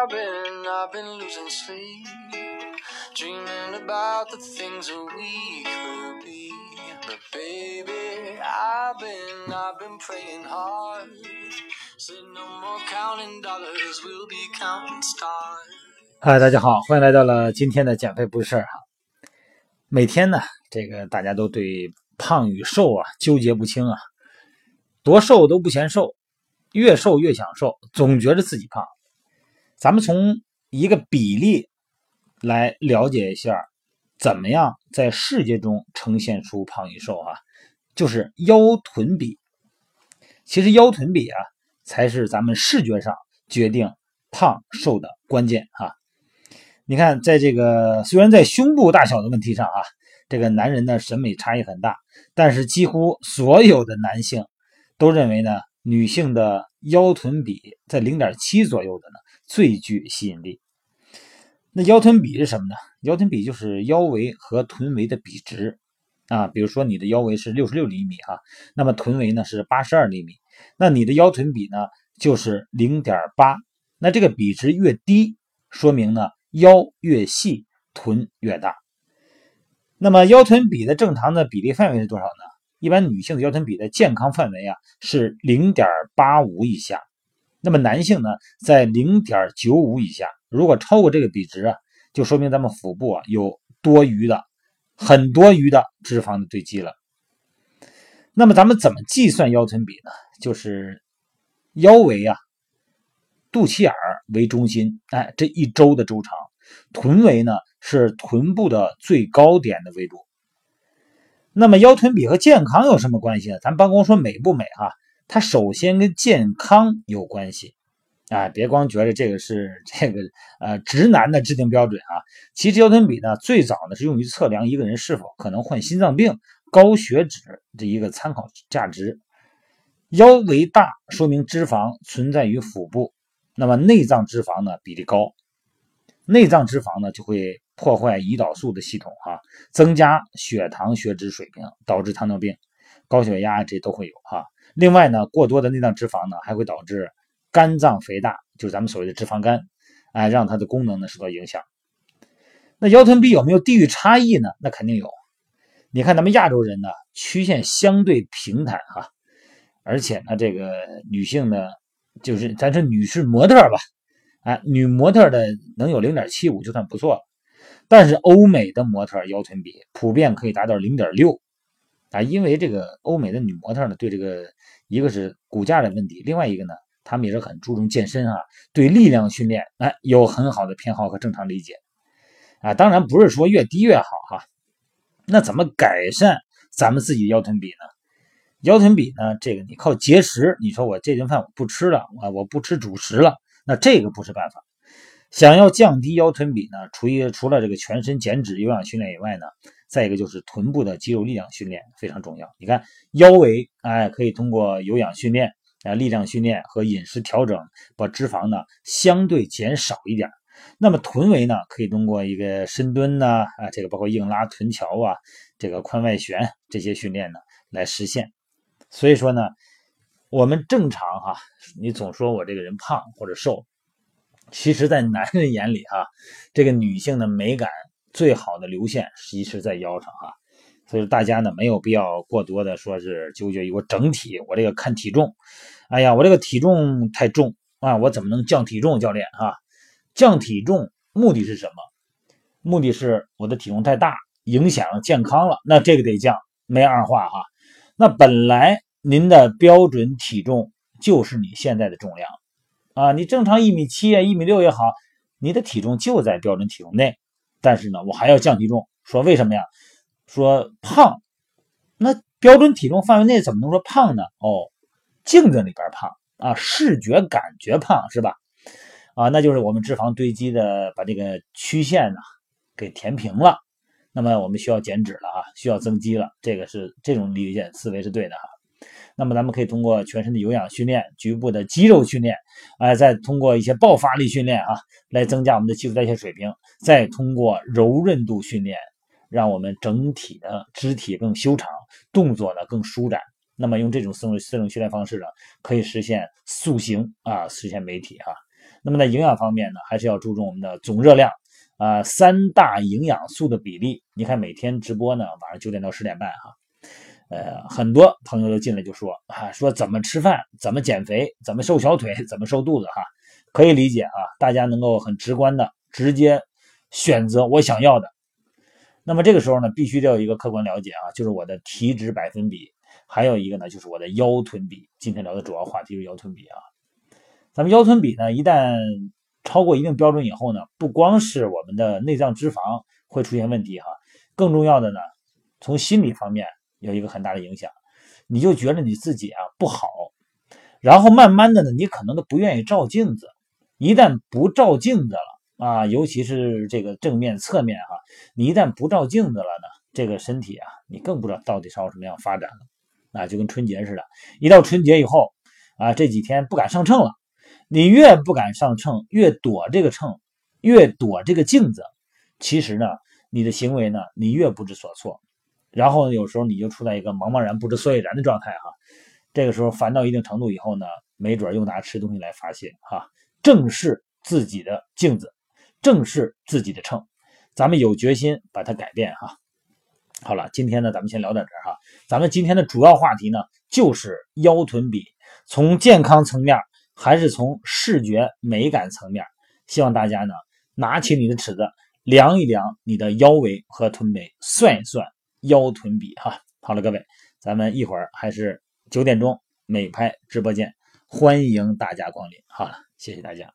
I've been, I've been losing sleep, dreaming about the things that we could be. But baby, I've been, I've been praying hard. Said no more counting dollars, we'll be counting stars. 嗨，大家好，欢迎来到了今天的减肥不是事儿哈。每天呢，这个大家都对胖与瘦啊纠结不清啊，多瘦都不嫌瘦，越瘦越想瘦，总觉得自己胖。咱们从一个比例来了解一下，怎么样在世界中呈现出胖与瘦啊？就是腰臀比。其实腰臀比啊，才是咱们视觉上决定胖瘦的关键啊。你看，在这个虽然在胸部大小的问题上啊，这个男人的审美差异很大，但是几乎所有的男性都认为呢，女性的腰臀比在零点七左右的呢最具吸引力。那腰臀比是什么呢？腰臀比就是腰围和臀围的比值啊。比如说你的腰围是六十六厘米啊，那么臀围呢是八十二厘米，那你的腰臀比呢就是零点八。那这个比值越低，说明呢。腰越细，臀越大。那么腰臀比的正常的比例范围是多少呢？一般女性的腰臀比的健康范围啊是零点八五以下。那么男性呢，在零点九五以下。如果超过这个比值啊，就说明咱们腹部啊有多余的、很多余的脂肪的堆积了。那么咱们怎么计算腰臀比呢？就是腰围啊。肚脐眼为中心，哎，这一周的周长，臀围呢是臀部的最高点的围度。那么腰臀比和健康有什么关系呢？咱办公说美不美哈，它首先跟健康有关系。哎，别光觉得这个是这个呃直男的制定标准啊。其实腰臀比呢，最早呢是用于测量一个人是否可能患心脏病、高血脂的一个参考价值。腰围大，说明脂肪存在于腹部。那么内脏脂肪呢比例高，内脏脂肪呢就会破坏胰岛素的系统啊，增加血糖血脂水平，导致糖尿病、高血压这都会有哈。另外呢，过多的内脏脂肪呢还会导致肝脏肥大，就是咱们所谓的脂肪肝，哎，让它的功能呢受到影响。那腰臀比有没有地域差异呢？那肯定有。你看咱们亚洲人呢曲线相对平坦哈，而且呢这个女性呢。就是咱说女士模特吧，哎，女模特的能有零点七五就算不错了。但是欧美的模特腰臀比普遍可以达到零点六啊，因为这个欧美的女模特呢，对这个一个是骨架的问题，另外一个呢，他们也是很注重健身啊，对力量训练哎有很好的偏好和正常理解啊。当然不是说越低越好哈。那怎么改善咱们自己的腰臀比呢？腰臀比呢？这个你靠节食，你说我这顿饭我不吃了，啊我不吃主食了，那这个不是办法。想要降低腰臀比呢，除一除了这个全身减脂有氧训练以外呢，再一个就是臀部的肌肉力量训练非常重要。你看腰围，哎，可以通过有氧训练啊、力量训练和饮食调整，把脂肪呢相对减少一点。那么臀围呢，可以通过一个深蹲呢，啊，这个包括硬拉臀桥啊，这个髋外旋这些训练呢来实现。所以说呢，我们正常哈，你总说我这个人胖或者瘦，其实，在男人眼里哈，这个女性的美感最好的流线其实在腰上哈。所以大家呢没有必要过多的说是纠结于我整体，我这个看体重，哎呀，我这个体重太重啊，我怎么能降体重？教练啊，降体重目的是什么？目的是我的体重太大，影响健康了，那这个得降，没二话哈。那本来您的标准体重就是你现在的重量啊，你正常一米七呀，一米六也好，你的体重就在标准体重内。但是呢，我还要降体重，说为什么呀？说胖，那标准体重范围内怎么能说胖呢？哦，镜子里边胖啊，视觉感觉胖是吧？啊，那就是我们脂肪堆积的把这个曲线呢给填平了。那么我们需要减脂了啊，需要增肌了，这个是这种理解思维是对的哈。那么咱们可以通过全身的有氧训练、局部的肌肉训练，哎，再通过一些爆发力训练啊，来增加我们的基础代谢水平，再通过柔韧度训练，让我们整体的肢体更修长，动作呢更舒展。那么用这种四种四种训练方式呢，可以实现塑形啊，实现美体哈。那么在营养方面呢，还是要注重我们的总热量啊，三大营养素的比例。你看每天直播呢，晚上九点到十点半哈，呃，很多朋友都进来就说啊，说怎么吃饭，怎么减肥，怎么瘦小腿，怎么瘦肚子哈，可以理解啊，大家能够很直观的直接选择我想要的。那么这个时候呢，必须得有一个客观了解啊，就是我的体脂百分比，还有一个呢，就是我的腰臀比。今天聊的主要话题是腰臀比啊。咱们腰臀比呢，一旦超过一定标准以后呢，不光是我们的内脏脂肪会出现问题哈，更重要的呢，从心理方面有一个很大的影响，你就觉得你自己啊不好，然后慢慢的呢，你可能都不愿意照镜子，一旦不照镜子了。啊，尤其是这个正面、侧面哈，你一旦不照镜子了呢，这个身体啊，你更不知道到底朝什么样发展了。啊，就跟春节似的，一到春节以后，啊，这几天不敢上秤了。你越不敢上秤，越躲这个秤，越躲这个镜子，其实呢，你的行为呢，你越不知所措。然后呢有时候你就处在一个茫茫然不知所以然的状态哈。这个时候烦到一定程度以后呢，没准又拿吃东西来发泄哈。正视自己的镜子。正视自己的秤，咱们有决心把它改变哈。好了，今天呢，咱们先聊到这儿哈。咱们今天的主要话题呢，就是腰臀比，从健康层面还是从视觉美感层面，希望大家呢拿起你的尺子量一量你的腰围和臀围，算一算腰臀比哈。好了，各位，咱们一会儿还是九点钟美拍直播间，欢迎大家光临。好了，谢谢大家。